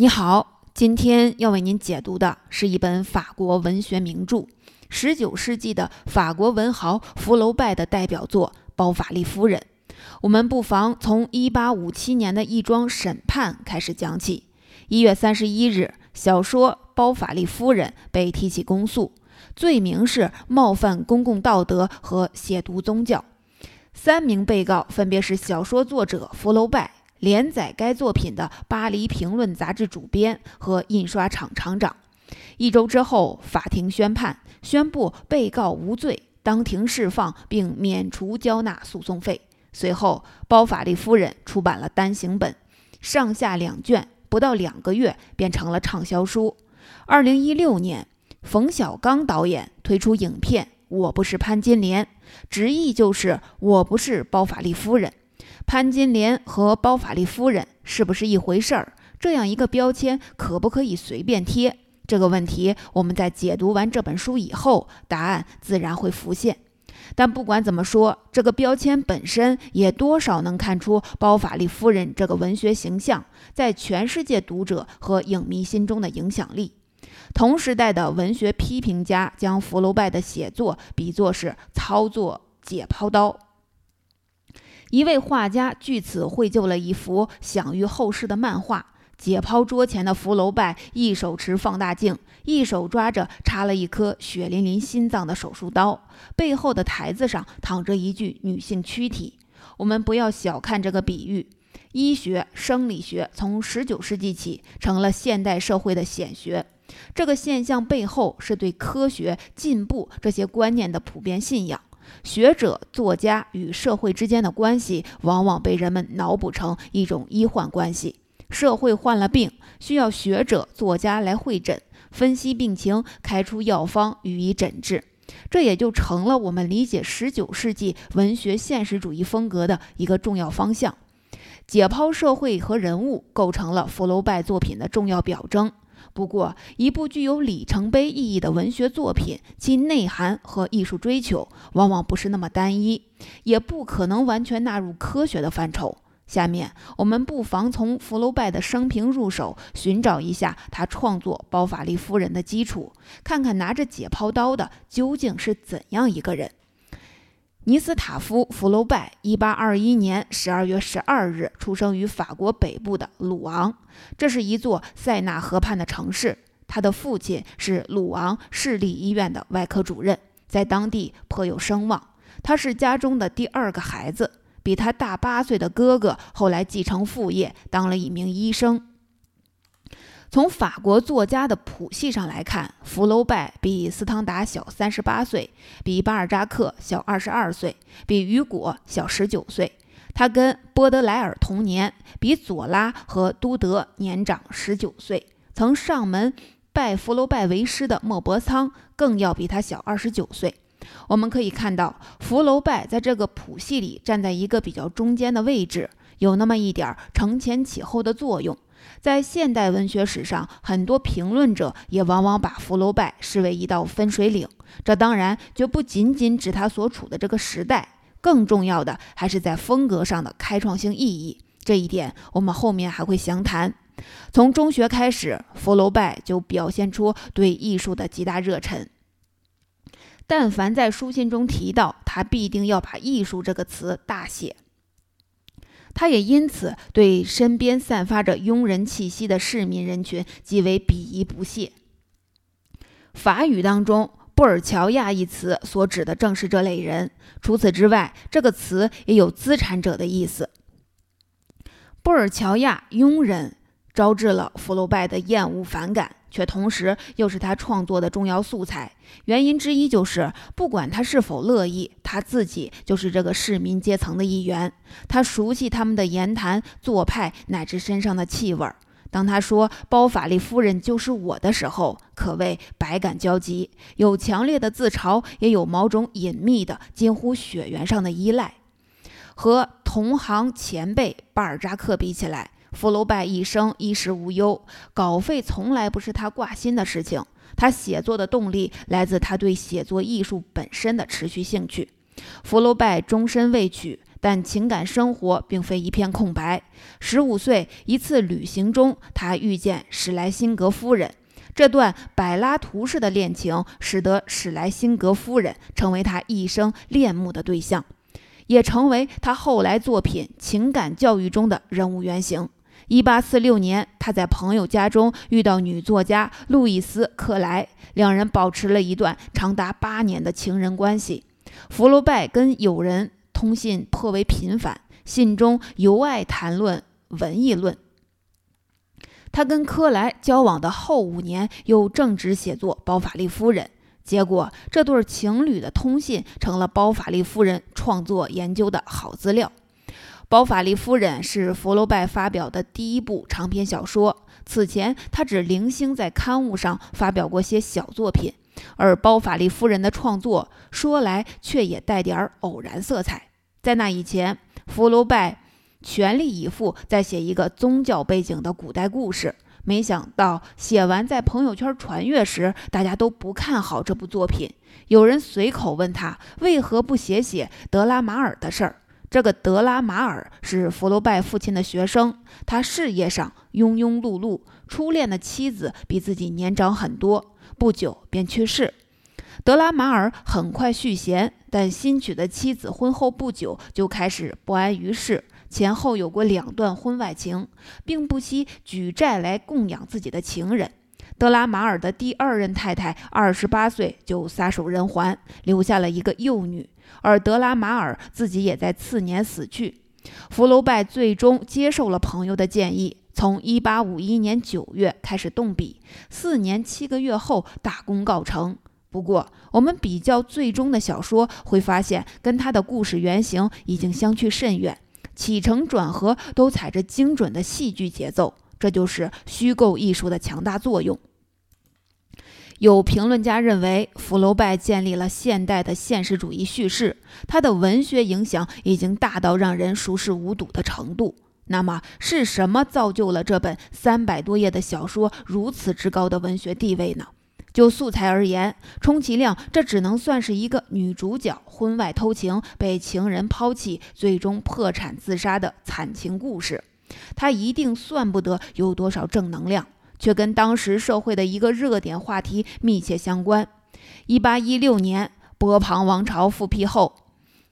你好，今天要为您解读的是一本法国文学名著十九世纪的法国文豪福楼拜的代表作《包法利夫人》。我们不妨从一八五七年的一桩审判开始讲起。一月三十一日，小说《包法利夫人》被提起公诉，罪名是冒犯公共道德和亵渎宗教。三名被告分别是小说作者福楼拜。连载该作品的《巴黎评论》杂志主编和印刷厂厂长。一周之后，法庭宣判，宣布被告无罪，当庭释放，并免除交纳诉讼费。随后，包法利夫人出版了单行本，上下两卷，不到两个月便成了畅销书。二零一六年，冯小刚导演推出影片《我不是潘金莲》，直译就是“我不是包法利夫人”。潘金莲和包法利夫人是不是一回事儿？这样一个标签可不可以随便贴？这个问题，我们在解读完这本书以后，答案自然会浮现。但不管怎么说，这个标签本身也多少能看出包法利夫人这个文学形象在全世界读者和影迷心中的影响力。同时代的文学批评家将福楼拜的写作比作是操作解剖刀。一位画家据此绘就了一幅享誉后世的漫画。解剖桌前的福楼拜，一手持放大镜，一手抓着插了一颗血淋淋心脏的手术刀。背后的台子上躺着一具女性躯体。我们不要小看这个比喻，医学生理学从19世纪起成了现代社会的显学。这个现象背后是对科学进步这些观念的普遍信仰。学者、作家与社会之间的关系，往往被人们脑补成一种医患关系。社会患了病，需要学者、作家来会诊、分析病情，开出药方予以诊治。这也就成了我们理解十九世纪文学现实主义风格的一个重要方向。解剖社会和人物，构成了福楼拜作品的重要表征。不过，一部具有里程碑意义的文学作品，其内涵和艺术追求往往不是那么单一，也不可能完全纳入科学的范畴。下面，我们不妨从福楼拜的生平入手，寻找一下他创作《包法利夫人》的基础，看看拿着解剖刀的究竟是怎样一个人。尼斯塔夫·福楼拜，一八二一年十二月十二日出生于法国北部的鲁昂，这是一座塞纳河畔的城市。他的父亲是鲁昂市立医院的外科主任，在当地颇有声望。他是家中的第二个孩子，比他大八岁的哥哥后来继承父业，当了一名医生。从法国作家的谱系上来看，福楼拜比斯汤达小三十八岁，比巴尔扎克小二十二岁，比雨果小十九岁。他跟波德莱尔同年，比左拉和都德年长十九岁。曾上门拜福楼拜为师的莫泊桑更要比他小二十九岁。我们可以看到，福楼拜在这个谱系里站在一个比较中间的位置，有那么一点承前启后的作用。在现代文学史上，很多评论者也往往把福楼拜视为一道分水岭。这当然就不仅仅指他所处的这个时代，更重要的还是在风格上的开创性意义。这一点我们后面还会详谈。从中学开始，福楼拜就表现出对艺术的极大热忱。但凡在书信中提到，他必定要把“艺术”这个词大写。他也因此对身边散发着庸人气息的市民人群极为鄙夷不屑。法语当中“布尔乔亚”一词所指的正是这类人。除此之外，这个词也有资产者的意思。布尔乔亚庸人招致了福楼拜的厌恶反感。却同时又是他创作的重要素材。原因之一就是，不管他是否乐意，他自己就是这个市民阶层的一员。他熟悉他们的言谈做派，乃至身上的气味。当他说“包法利夫人就是我的”时候，可谓百感交集，有强烈的自嘲，也有某种隐秘的、近乎血缘上的依赖。和同行前辈巴尔扎克比起来，福楼拜一生衣食无忧，稿费从来不是他挂心的事情。他写作的动力来自他对写作艺术本身的持续兴趣。福楼拜终身未娶，但情感生活并非一片空白。十五岁一次旅行中，他遇见史莱辛格夫人。这段柏拉图式的恋情，使得史莱辛格夫人成为他一生恋慕的对象，也成为他后来作品《情感教育》中的人物原型。一八四六年，他在朋友家中遇到女作家路易斯·克莱，两人保持了一段长达八年的情人关系。福楼拜跟友人通信颇为频繁，信中尤爱谈论文艺论。他跟克莱交往的后五年，又正值写作《包法利夫人》，结果这对情侣的通信成了包法利夫人创作研究的好资料。《包法利夫人》是福楼拜发表的第一部长篇小说，此前他只零星在刊物上发表过些小作品。而包法利夫人的创作说来却也带点偶然色彩。在那以前，福楼拜全力以赴在写一个宗教背景的古代故事，没想到写完在朋友圈传阅时，大家都不看好这部作品。有人随口问他为何不写写德拉马尔的事儿。这个德拉马尔是福楼拜父亲的学生，他事业上庸庸碌碌，初恋的妻子比自己年长很多。不久便去世，德拉马尔很快续弦，但新娶的妻子婚后不久就开始不安于世，前后有过两段婚外情，并不惜举债来供养自己的情人。德拉马尔的第二任太太二十八岁就撒手人寰，留下了一个幼女，而德拉马尔自己也在次年死去。福楼拜最终接受了朋友的建议。从一八五一年九月开始动笔，四年七个月后大功告成。不过，我们比较最终的小说，会发现跟他的故事原型已经相去甚远，起承转合都踩着精准的戏剧节奏。这就是虚构艺术的强大作用。有评论家认为，福楼拜建立了现代的现实主义叙事，他的文学影响已经大到让人熟视无睹的程度。那么是什么造就了这本三百多页的小说如此之高的文学地位呢？就素材而言，充其量这只能算是一个女主角婚外偷情被情人抛弃，最终破产自杀的惨情故事。它一定算不得有多少正能量，却跟当时社会的一个热点话题密切相关。一八一六年，波旁王朝复辟后，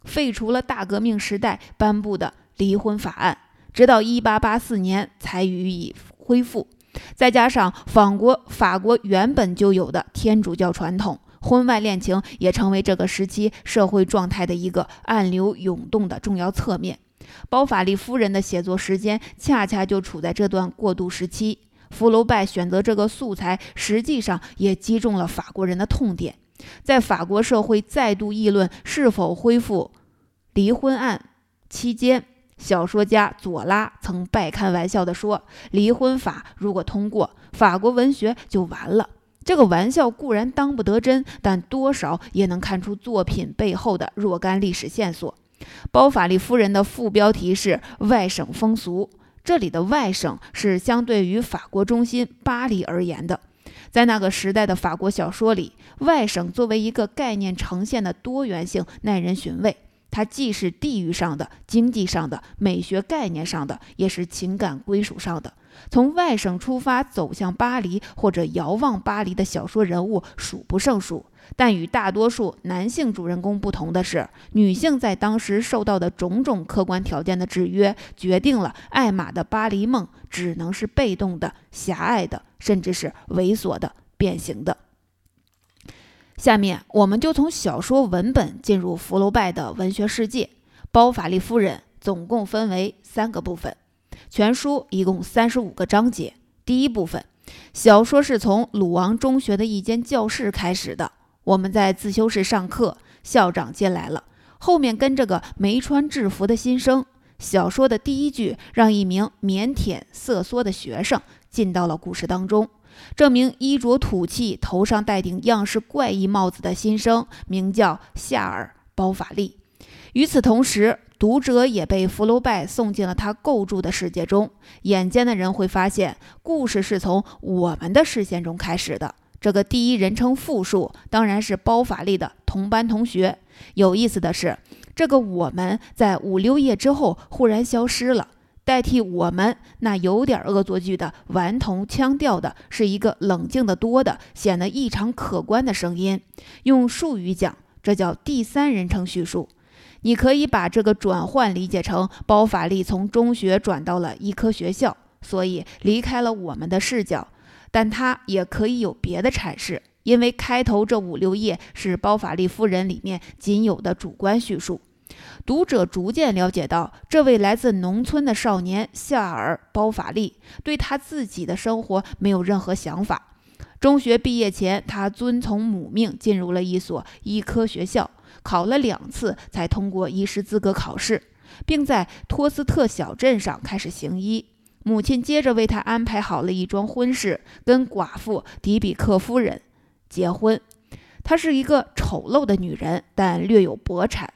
废除了大革命时代颁布的离婚法案。直到一八八四年才予以恢复，再加上法国法国原本就有的天主教传统，婚外恋情也成为这个时期社会状态的一个暗流涌动的重要侧面。包法利夫人的写作时间恰恰就处在这段过渡时期。福楼拜选择这个素材，实际上也击中了法国人的痛点。在法国社会再度议论是否恢复离婚案期间。小说家左拉曾半开玩笑地说：“离婚法如果通过，法国文学就完了。”这个玩笑固然当不得真，但多少也能看出作品背后的若干历史线索。包法利夫人的副标题是“外省风俗”，这里的外省是相对于法国中心巴黎而言的。在那个时代的法国小说里，外省作为一个概念呈现的多元性耐人寻味。它既是地域上的、经济上的、美学概念上的，也是情感归属上的。从外省出发走向巴黎，或者遥望巴黎的小说人物数不胜数。但与大多数男性主人公不同的是，女性在当时受到的种种客观条件的制约，决定了艾玛的巴黎梦只能是被动的、狭隘的，甚至是猥琐的、变形的。下面我们就从小说文本进入福楼拜的文学世界。《包法利夫人》总共分为三个部分，全书一共三十五个章节。第一部分，小说是从鲁昂中学的一间教室开始的。我们在自修室上课，校长进来了，后面跟着个没穿制服的新生。小说的第一句让一名腼腆瑟缩的学生进到了故事当中。这名衣着土气、头上戴顶样式怪异帽子的新生，名叫夏尔·包法利。与此同时，读者也被福楼拜送进了他构筑的世界中。眼尖的人会发现，故事是从我们的视线中开始的。这个第一人称复数当然是包法利的同班同学。有意思的是，这个我们在五六页之后忽然消失了。代替我们那有点恶作剧的顽童腔调的，是一个冷静的多的、显得异常可观的声音。用术语讲，这叫第三人称叙述。你可以把这个转换理解成包法利从中学转到了医科学校，所以离开了我们的视角。但它也可以有别的阐释，因为开头这五六页是包法利夫人里面仅有的主观叙述。读者逐渐了解到，这位来自农村的少年夏尔·包法利对他自己的生活没有任何想法。中学毕业前，他遵从母命进入了一所医科学校，考了两次才通过医师资格考试，并在托斯特小镇上开始行医。母亲接着为他安排好了一桩婚事，跟寡妇迪比克夫人结婚。她是一个丑陋的女人，但略有薄产。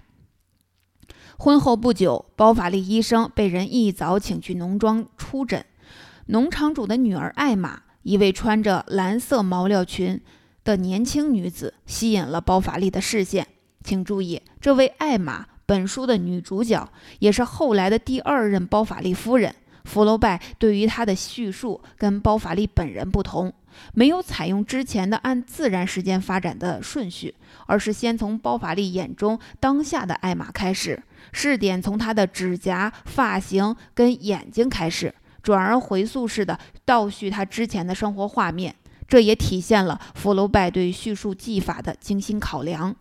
婚后不久，包法利医生被人一早请去农庄出诊。农场主的女儿艾玛，一位穿着蓝色毛料裙的年轻女子，吸引了包法利的视线。请注意，这位艾玛，本书的女主角，也是后来的第二任包法利夫人。福楼拜对于他的叙述跟包法利本人不同，没有采用之前的按自然时间发展的顺序，而是先从包法利眼中当下的艾玛开始。试点从他的指甲、发型跟眼睛开始，转而回溯式的倒叙他之前的生活画面。这也体现了福楼拜对叙述技法的精心考量。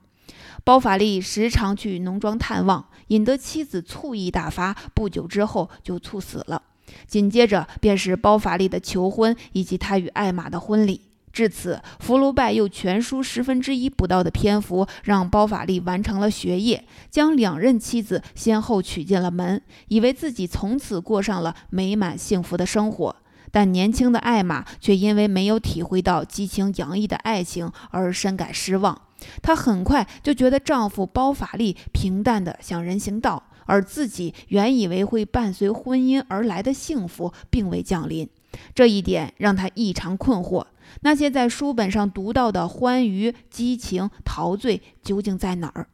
包法利时常去农庄探望，引得妻子醋意大发，不久之后就猝死了。紧接着便是包法利的求婚以及他与艾玛的婚礼。至此，福楼拜又全书十分之一不到的篇幅，让包法利完成了学业，将两任妻子先后娶进了门，以为自己从此过上了美满幸福的生活。但年轻的艾玛却因为没有体会到激情洋溢的爱情而深感失望。她很快就觉得丈夫包法利平淡的像人行道，而自己原以为会伴随婚姻而来的幸福并未降临。这一点让他异常困惑。那些在书本上读到的欢愉、激情、陶醉究竟在哪儿？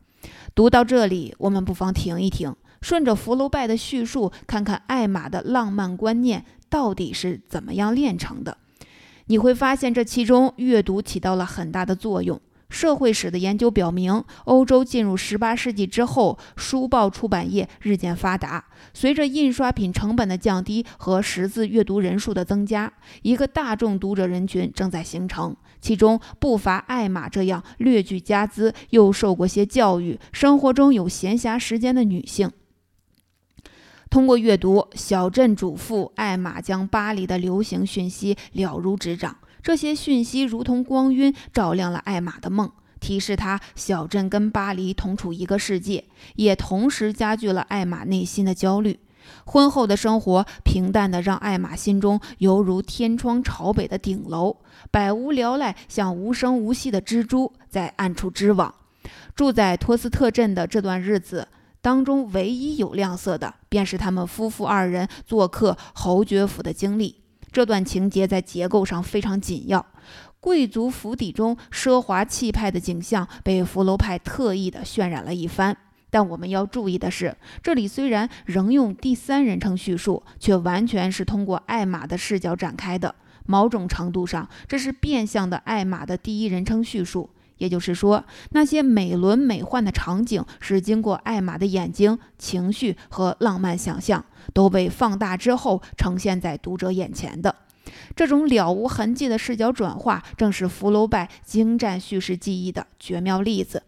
读到这里，我们不妨停一停，顺着福楼拜的叙述，看看艾玛的浪漫观念到底是怎么样炼成的。你会发现，这其中阅读起到了很大的作用。社会史的研究表明，欧洲进入18世纪之后，书报出版业日渐发达。随着印刷品成本的降低和识字阅读人数的增加，一个大众读者人群正在形成，其中不乏艾玛这样略具家资又受过些教育、生活中有闲暇时间的女性。通过阅读，小镇主妇艾玛将巴黎的流行讯息了如指掌。这些讯息如同光晕，照亮了艾玛的梦，提示她小镇跟巴黎同处一个世界，也同时加剧了艾玛内心的焦虑。婚后的生活平淡的让艾玛心中犹如天窗朝北的顶楼，百无聊赖，像无声无息的蜘蛛在暗处织网。住在托斯特镇的这段日子当中，唯一有亮色的，便是他们夫妇二人做客侯爵府的经历。这段情节在结构上非常紧要，贵族府邸中奢华气派的景象被福楼派特意的渲染了一番。但我们要注意的是，这里虽然仍用第三人称叙述，却完全是通过艾玛的视角展开的。某种程度上，这是变相的艾玛的第一人称叙述。也就是说，那些美轮美奂的场景是经过艾玛的眼睛、情绪和浪漫想象。都被放大之后呈现在读者眼前的这种了无痕迹的视角转化，正是福楼拜精湛叙事技艺的绝妙例子。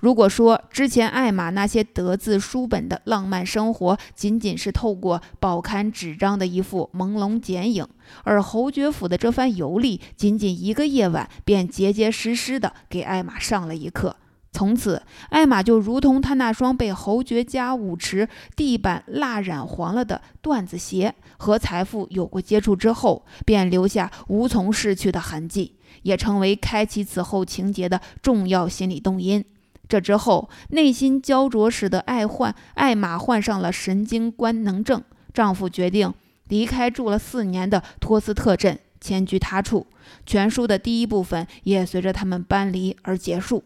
如果说之前艾玛那些得自书本的浪漫生活，仅仅是透过报刊纸张的一幅朦胧剪影，而侯爵府的这番游历，仅仅一个夜晚便结结实实的给艾玛上了一课。从此，艾玛就如同他那双被侯爵家舞池地板蜡染黄了的缎子鞋，和财富有过接触之后，便留下无从逝去的痕迹，也成为开启此后情节的重要心理动因。这之后，内心焦灼使得艾患艾玛患上了神经官能症，丈夫决定离开住了四年的托斯特镇，迁居他处。全书的第一部分也随着他们搬离而结束。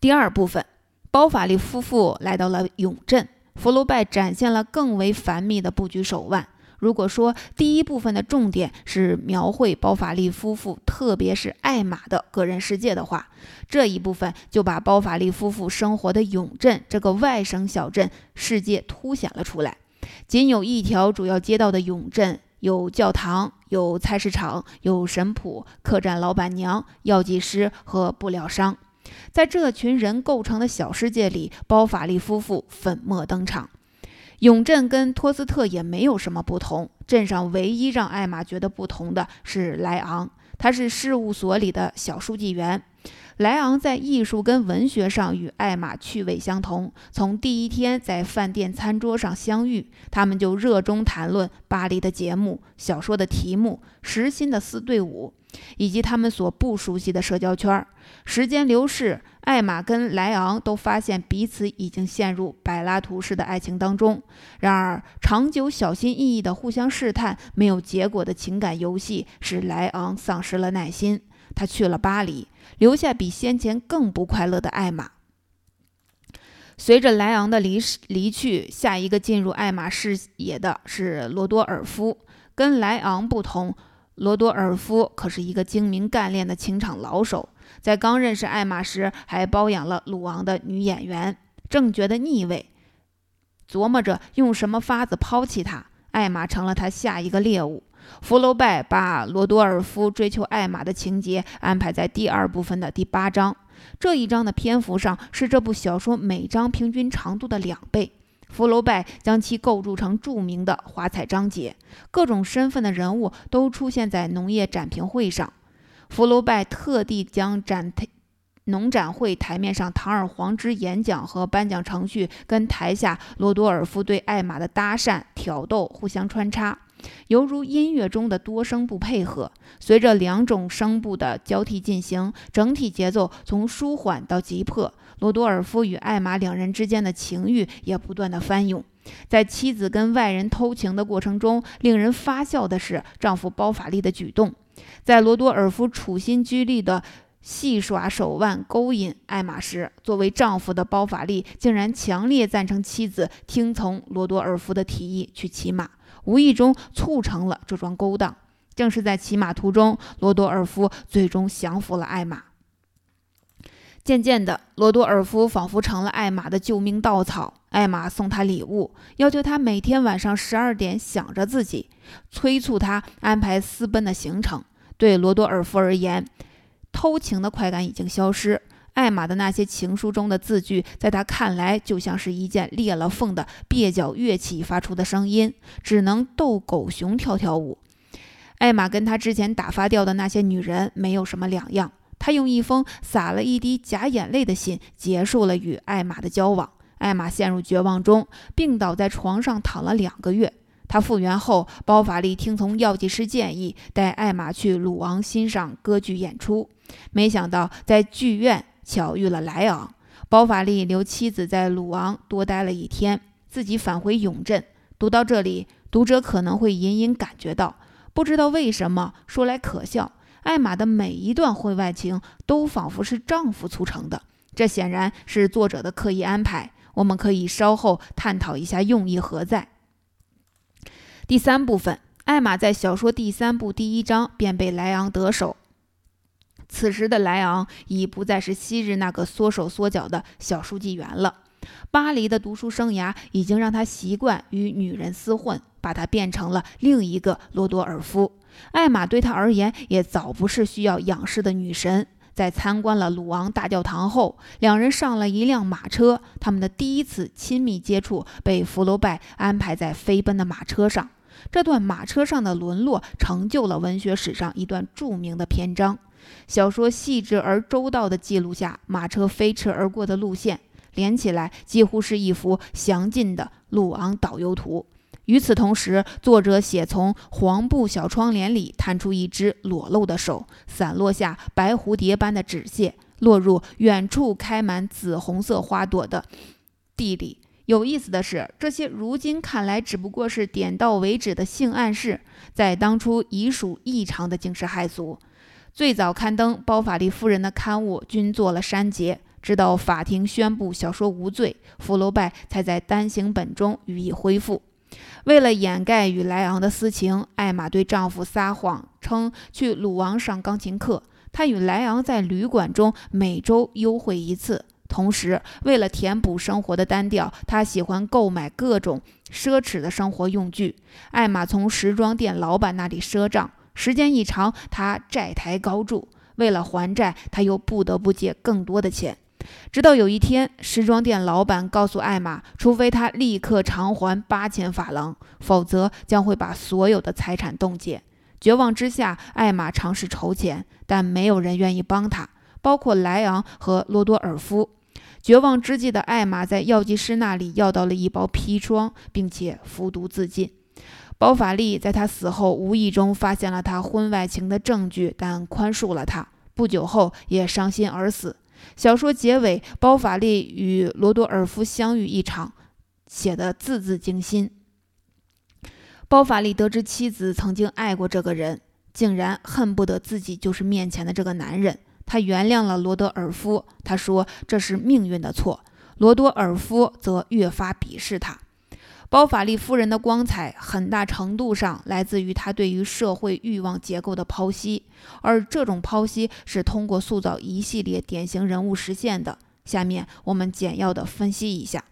第二部分，包法利夫妇来到了永镇，福楼拜展现了更为繁密的布局手腕。如果说第一部分的重点是描绘包法利夫妇，特别是艾玛的个人世界的话，这一部分就把包法利夫妇生活的永镇这个外省小镇世界凸显了出来。仅有一条主要街道的永镇，有教堂、有菜市场、有神铺、客栈老板娘、药剂师和布料商，在这群人构成的小世界里，包法利夫妇粉墨登场。永镇跟托斯特也没有什么不同，镇上唯一让艾玛觉得不同的是莱昂，他是事务所里的小书记员。莱昂在艺术跟文学上与艾玛趣味相同，从第一天在饭店餐桌上相遇，他们就热衷谈论巴黎的节目、小说的题目、时新的四对五。以及他们所不熟悉的社交圈儿。时间流逝，艾玛跟莱昂都发现彼此已经陷入柏拉图式的爱情当中。然而，长久小心翼翼的互相试探、没有结果的情感游戏，使莱昂丧失了耐心。他去了巴黎，留下比先前更不快乐的艾玛。随着莱昂的离离去，下一个进入艾玛视野的是罗多尔夫。跟莱昂不同。罗多尔夫可是一个精明干练的情场老手，在刚认识艾玛时，还包养了鲁昂的女演员。正觉得腻味，琢磨着用什么法子抛弃她，艾玛成了他下一个猎物。福楼拜把罗多尔夫追求艾玛的情节安排在第二部分的第八章，这一章的篇幅上是这部小说每章平均长度的两倍。福楼拜将其构筑成著名的华彩章节，各种身份的人物都出现在农业展评会上。福楼拜特地将展台、农展会台面上堂而皇之演讲和颁奖程序，跟台下罗多尔夫对艾玛的搭讪、挑逗互相穿插。犹如音乐中的多声部配合，随着两种声部的交替进行，整体节奏从舒缓到急迫。罗多尔夫与艾玛两人之间的情欲也不断的翻涌。在妻子跟外人偷情的过程中，令人发笑的是丈夫包法利的举动。在罗多尔夫处心积虑的戏耍手腕勾引艾玛时，作为丈夫的包法利竟然强烈赞成妻子听从罗多尔夫的提议去骑马。无意中促成了这桩勾当。正是在骑马途中，罗多尔夫最终降服了艾玛。渐渐的，罗多尔夫仿佛成了艾玛的救命稻草。艾玛送他礼物，要求他每天晚上十二点想着自己，催促他安排私奔的行程。对罗多尔夫而言，偷情的快感已经消失。艾玛的那些情书中的字句，在他看来就像是一件裂了缝的蹩脚乐器发出的声音，只能逗狗熊跳跳舞。艾玛跟他之前打发掉的那些女人没有什么两样。他用一封洒了一滴假眼泪的信结束了与艾玛的交往。艾玛陷入绝望中，病倒在床上躺了两个月。他复原后，包法利听从药剂师建议，带艾玛去鲁昂欣赏歌剧演出。没想到在剧院。巧遇了莱昂，包法利留妻子在鲁昂多待了一天，自己返回永镇。读到这里，读者可能会隐隐感觉到，不知道为什么，说来可笑，艾玛的每一段婚外情都仿佛是丈夫促成的。这显然是作者的刻意安排，我们可以稍后探讨一下用意何在。第三部分，艾玛在小说第三部第一章便被莱昂得手。此时的莱昂已不再是昔日那个缩手缩脚的小书记员了。巴黎的读书生涯已经让他习惯与女人厮混，把他变成了另一个罗多尔夫。艾玛对他而言也早不是需要仰视的女神。在参观了鲁昂大教堂后，两人上了一辆马车。他们的第一次亲密接触被福楼拜安排在飞奔的马车上。这段马车上的沦落成就了文学史上一段著名的篇章。小说细致而周到地记录下马车飞驰而过的路线，连起来几乎是一幅详尽的鲁昂导游图。与此同时，作者写从黄布小窗帘里探出一只裸露的手，散落下白蝴蝶般的纸屑，落入远处开满紫红色花朵的地里。有意思的是，这些如今看来只不过是点到为止的性暗示，在当初已属异常的惊世骇俗。最早刊登包法利夫人的刊物均做了删节，直到法庭宣布小说无罪，福楼拜才在单行本中予以恢复。为了掩盖与莱昂的私情，艾玛对丈夫撒谎，称去鲁王上钢琴课。她与莱昂在旅馆中每周幽会一次。同时，为了填补生活的单调，她喜欢购买各种奢侈的生活用具。艾玛从时装店老板那里赊账，时间一长，她债台高筑。为了还债，她又不得不借更多的钱。直到有一天，时装店老板告诉艾玛，除非她立刻偿还八千法郎，否则将会把所有的财产冻结。绝望之下，艾玛尝试筹钱，但没有人愿意帮她，包括莱昂和罗多尔夫。绝望之际的艾玛在药剂师那里要到了一包砒霜，并且服毒自尽。包法利在他死后无意中发现了他婚外情的证据，但宽恕了他。不久后，也伤心而死。小说结尾，包法利与罗多尔夫相遇一场，写得字字惊心。包法利得知妻子曾经爱过这个人，竟然恨不得自己就是面前的这个男人。他原谅了罗德尔夫，他说这是命运的错。罗多尔夫则越发鄙视他。包法利夫人的光彩很大程度上来自于她对于社会欲望结构的剖析，而这种剖析是通过塑造一系列典型人物实现的。下面我们简要的分析一下。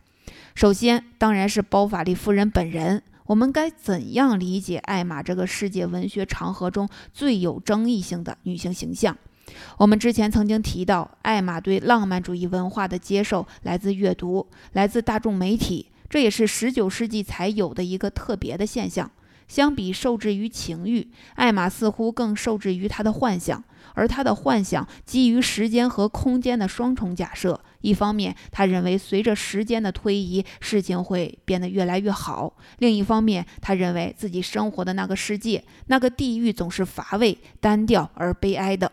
首先，当然是包法利夫人本人。我们该怎样理解艾玛这个世界文学长河中最有争议性的女性形象？我们之前曾经提到，艾玛对浪漫主义文化的接受来自阅读，来自大众媒体。这也是十九世纪才有的一个特别的现象。相比受制于情欲，艾玛似乎更受制于他的幻想，而他的幻想基于时间和空间的双重假设。一方面，他认为随着时间的推移，事情会变得越来越好；另一方面，他认为自己生活的那个世界、那个地狱总是乏味、单调而悲哀的，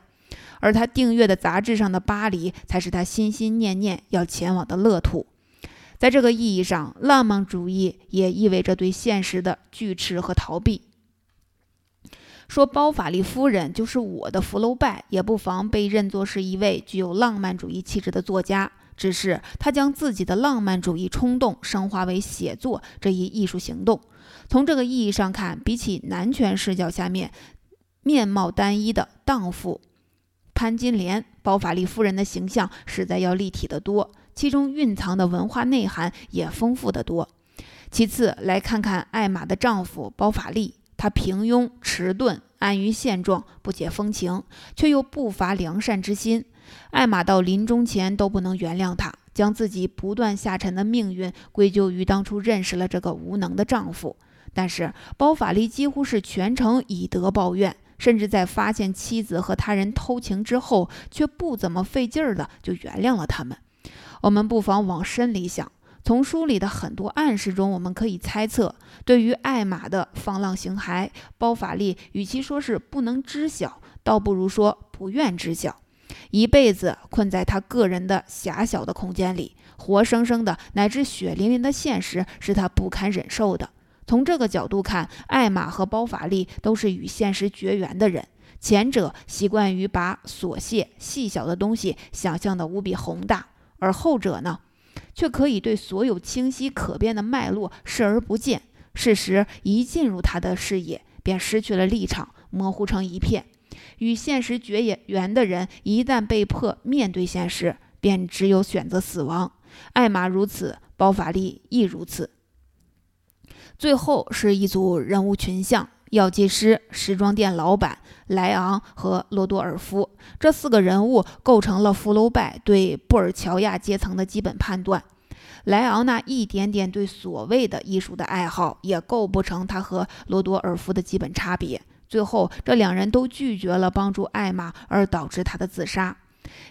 而他订阅的杂志上的巴黎才是他心心念念要前往的乐土。在这个意义上，浪漫主义也意味着对现实的拒斥和逃避。说包法利夫人就是我的福楼拜，也不妨被认作是一位具有浪漫主义气质的作家。只是他将自己的浪漫主义冲动升华为写作这一艺术行动。从这个意义上看，比起男权视角下面面貌单一的荡妇潘金莲，包法利夫人的形象实在要立体得多。其中蕴藏的文化内涵也丰富得多。其次，来看看艾玛的丈夫包法利，他平庸、迟钝、安于现状、不解风情，却又不乏良善之心。艾玛到临终前都不能原谅他，将自己不断下沉的命运归咎于当初认识了这个无能的丈夫。但是，包法利几乎是全程以德报怨，甚至在发现妻子和他人偷情之后，却不怎么费劲儿的就原谅了他们。我们不妨往深里想，从书里的很多暗示中，我们可以猜测，对于艾玛的放浪形骸，包法利与其说是不能知晓，倒不如说不愿知晓。一辈子困在他个人的狭小的空间里，活生生的乃至血淋淋的现实是他不堪忍受的。从这个角度看，艾玛和包法利都是与现实绝缘的人。前者习惯于把琐屑细小的东西想象的无比宏大。而后者呢，却可以对所有清晰可辨的脉络视而不见。事实一进入他的视野，便失去了立场，模糊成一片。与现实绝缘的人，一旦被迫面对现实，便只有选择死亡。艾玛如此，包法利亦如此。最后是一组人物群像。药剂师、时装店老板莱昂和罗多尔夫这四个人物构成了福楼拜对布尔乔亚阶层的基本判断。莱昂那一点点对所谓的艺术的爱好，也构不成他和罗多尔夫的基本差别。最后，这两人都拒绝了帮助艾玛，而导致他的自杀。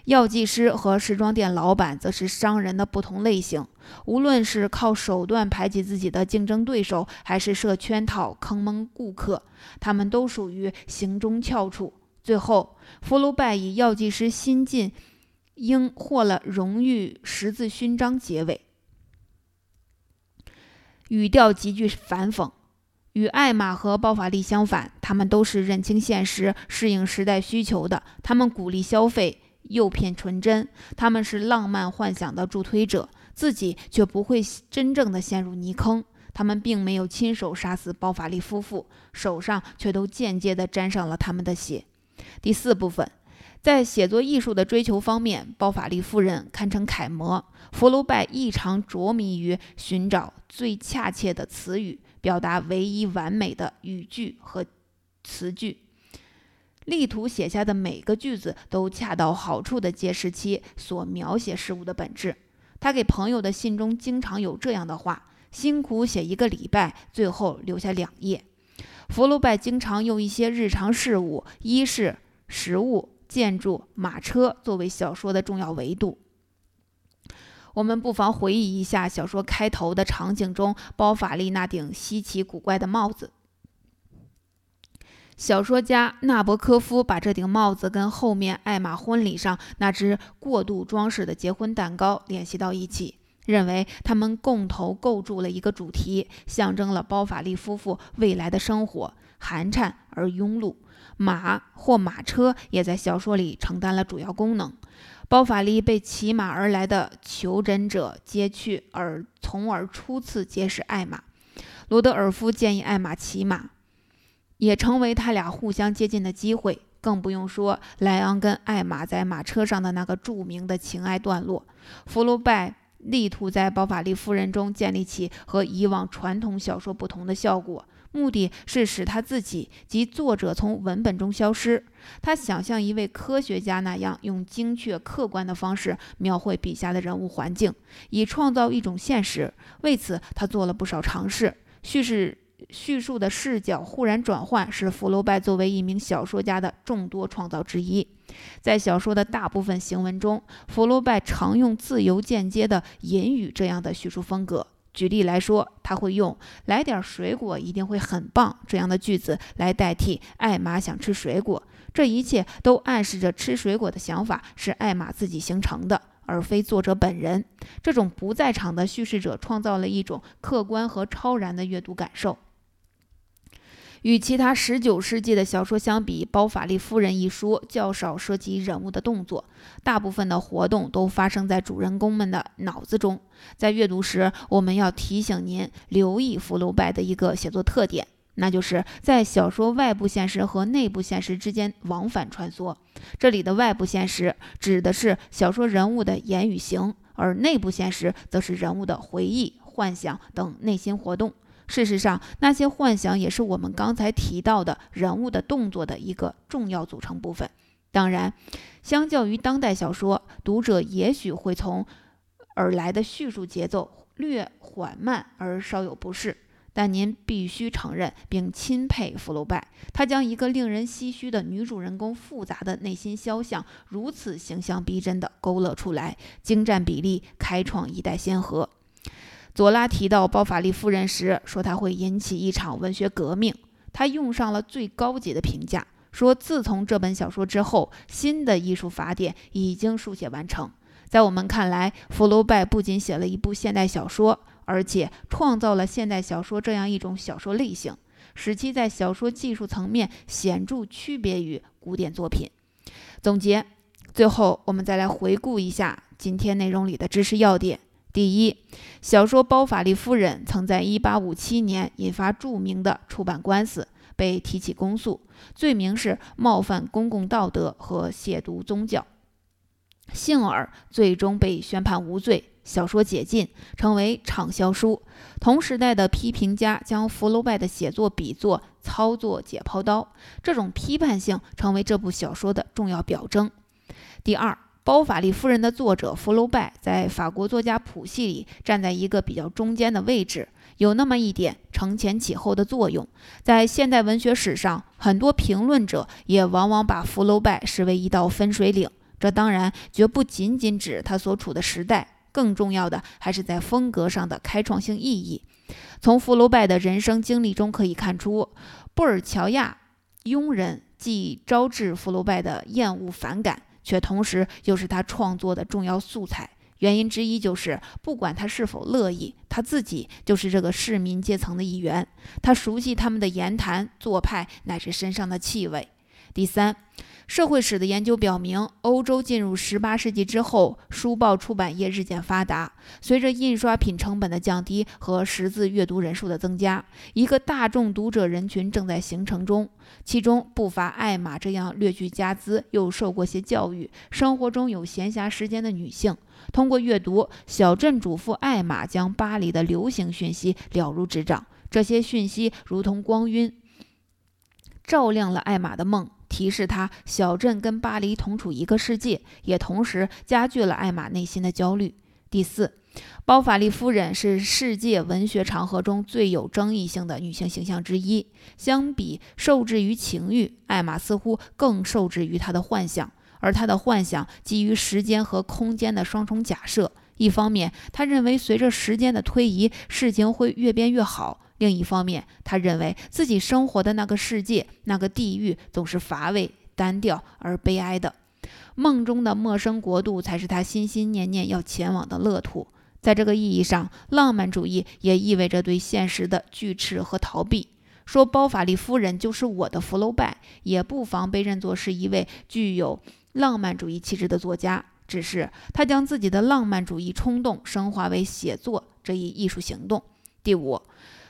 药剂师和时装店老板则是商人的不同类型，无论是靠手段排挤自己的竞争对手，还是设圈套坑蒙顾客，他们都属于行中翘楚。最后，福楼拜以药剂师新晋应获了荣誉十字勋章结尾，语调极具反讽。与艾玛和包法利相反，他们都是认清现实、适应时代需求的。他们鼓励消费。诱骗纯真，他们是浪漫幻想的助推者，自己却不会真正的陷入泥坑。他们并没有亲手杀死包法利夫妇，手上却都间接地沾上了他们的血。第四部分，在写作艺术的追求方面，包法利夫人堪称楷模。福楼拜异常着迷于寻找最恰切的词语，表达唯一完美的语句和词句，力图写下的每个句子都恰到好处地揭示其所描写事物的本质。他给朋友的信中经常有这样的话。辛苦写一个礼拜，最后留下两页。福楼拜经常用一些日常事物、一是、食物、建筑、马车作为小说的重要维度。我们不妨回忆一下小说开头的场景中，包法利那顶稀奇古怪的帽子。小说家纳博科夫把这顶帽子跟后面艾玛婚礼上那只过度装饰的结婚蛋糕联系到一起。认为他们共同构筑了一个主题，象征了包法利夫妇未来的生活寒颤而庸碌。马或马车也在小说里承担了主要功能。包法利被骑马而来的求诊者接去，而从而初次结识艾玛。罗德尔夫建议艾玛骑马，也成为他俩互相接近的机会。更不用说莱昂跟艾玛在马车上的那个著名的情爱段落。福楼拜。力图在包法利夫人中建立起和以往传统小说不同的效果，目的是使他自己及作者从文本中消失。他想像一位科学家那样，用精确客观的方式描绘笔下的人物环境，以创造一种现实。为此，他做了不少尝试。叙事。叙述的视角忽然转换，是福楼拜作为一名小说家的众多创造之一。在小说的大部分行文中，福楼拜常用自由间接的隐语这样的叙述风格。举例来说，他会用“来点水果一定会很棒”这样的句子来代替艾玛想吃水果。这一切都暗示着吃水果的想法是艾玛自己形成的。而非作者本人，这种不在场的叙事者创造了一种客观和超然的阅读感受。与其他19世纪的小说相比，《包法利夫人》一书较少涉及人物的动作，大部分的活动都发生在主人公们的脑子中。在阅读时，我们要提醒您留意福楼拜的一个写作特点。那就是在小说外部现实和内部现实之间往返穿梭。这里的外部现实指的是小说人物的言语行，而内部现实则是人物的回忆、幻想等内心活动。事实上，那些幻想也是我们刚才提到的人物的动作的一个重要组成部分。当然，相较于当代小说，读者也许会从而来的叙述节奏略缓慢而稍有不适。但您必须承认并钦佩福楼拜，他将一个令人唏嘘的女主人公复杂的内心肖像如此形象逼真地勾勒出来，精湛比例，开创一代先河。左拉提到包法利夫人时说，她会引起一场文学革命。他用上了最高级的评价，说自从这本小说之后，新的艺术法典已经书写完成。在我们看来，福楼拜不仅写了一部现代小说。而且创造了现代小说这样一种小说类型，使其在小说技术层面显著区别于古典作品。总结，最后我们再来回顾一下今天内容里的知识要点。第一，小说《包法利夫人》曾在1857年引发著名的出版官司，被提起公诉，罪名是冒犯公共道德和亵渎宗教，幸而最终被宣判无罪。小说解禁，成为畅销书。同时代的批评家将福楼拜的写作比作操作解剖刀，这种批判性成为这部小说的重要表征。第二，《包法利夫人》的作者福楼拜在法国作家谱系里站在一个比较中间的位置，有那么一点承前启后的作用。在现代文学史上，很多评论者也往往把福楼拜视为一道分水岭。这当然绝不仅仅指他所处的时代。更重要的还是在风格上的开创性意义。从福楼拜的人生经历中可以看出，布尔乔亚庸人既招致福楼拜的厌恶反感，却同时又是他创作的重要素材。原因之一就是，不管他是否乐意，他自己就是这个市民阶层的一员。他熟悉他们的言谈、做派乃至身上的气味。第三，社会史的研究表明，欧洲进入18世纪之后，书报出版业日渐发达。随着印刷品成本的降低和识字阅读人数的增加，一个大众读者人群正在形成中。其中不乏艾玛这样略具家资又受过些教育、生活中有闲暇时间的女性。通过阅读，小镇主妇艾玛将巴黎的流行讯息了如指掌。这些讯息如同光晕，照亮了艾玛的梦。提示他，小镇跟巴黎同处一个世界，也同时加剧了艾玛内心的焦虑。第四，包法利夫人是世界文学长河中最有争议性的女性形象之一。相比受制于情欲，艾玛似乎更受制于她的幻想，而她的幻想基于时间和空间的双重假设。一方面，她认为随着时间的推移，事情会越变越好。另一方面，他认为自己生活的那个世界、那个地狱总是乏味、单调而悲哀的。梦中的陌生国度才是他心心念念要前往的乐土。在这个意义上，浪漫主义也意味着对现实的拒斥和逃避。说包法利夫人就是我的福楼拜，也不妨被认作是一位具有浪漫主义气质的作家。只是他将自己的浪漫主义冲动升华为写作这一艺术行动。第五。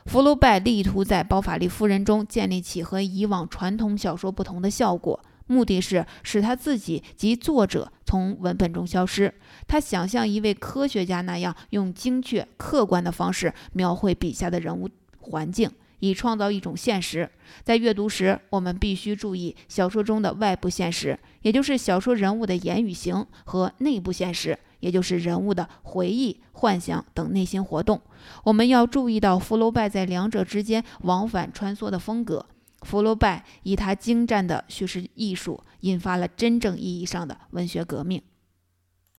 福楼拜力图在《包法利夫人》中建立起和以往传统小说不同的效果，目的是使他自己及作者从文本中消失。他想像一位科学家那样，用精确、客观的方式描绘笔下的人物环境，以创造一种现实。在阅读时，我们必须注意小说中的外部现实，也就是小说人物的言语行和内部现实。也就是人物的回忆、幻想等内心活动，我们要注意到福楼拜在两者之间往返穿梭的风格。福楼拜以他精湛的叙事艺术，引发了真正意义上的文学革命。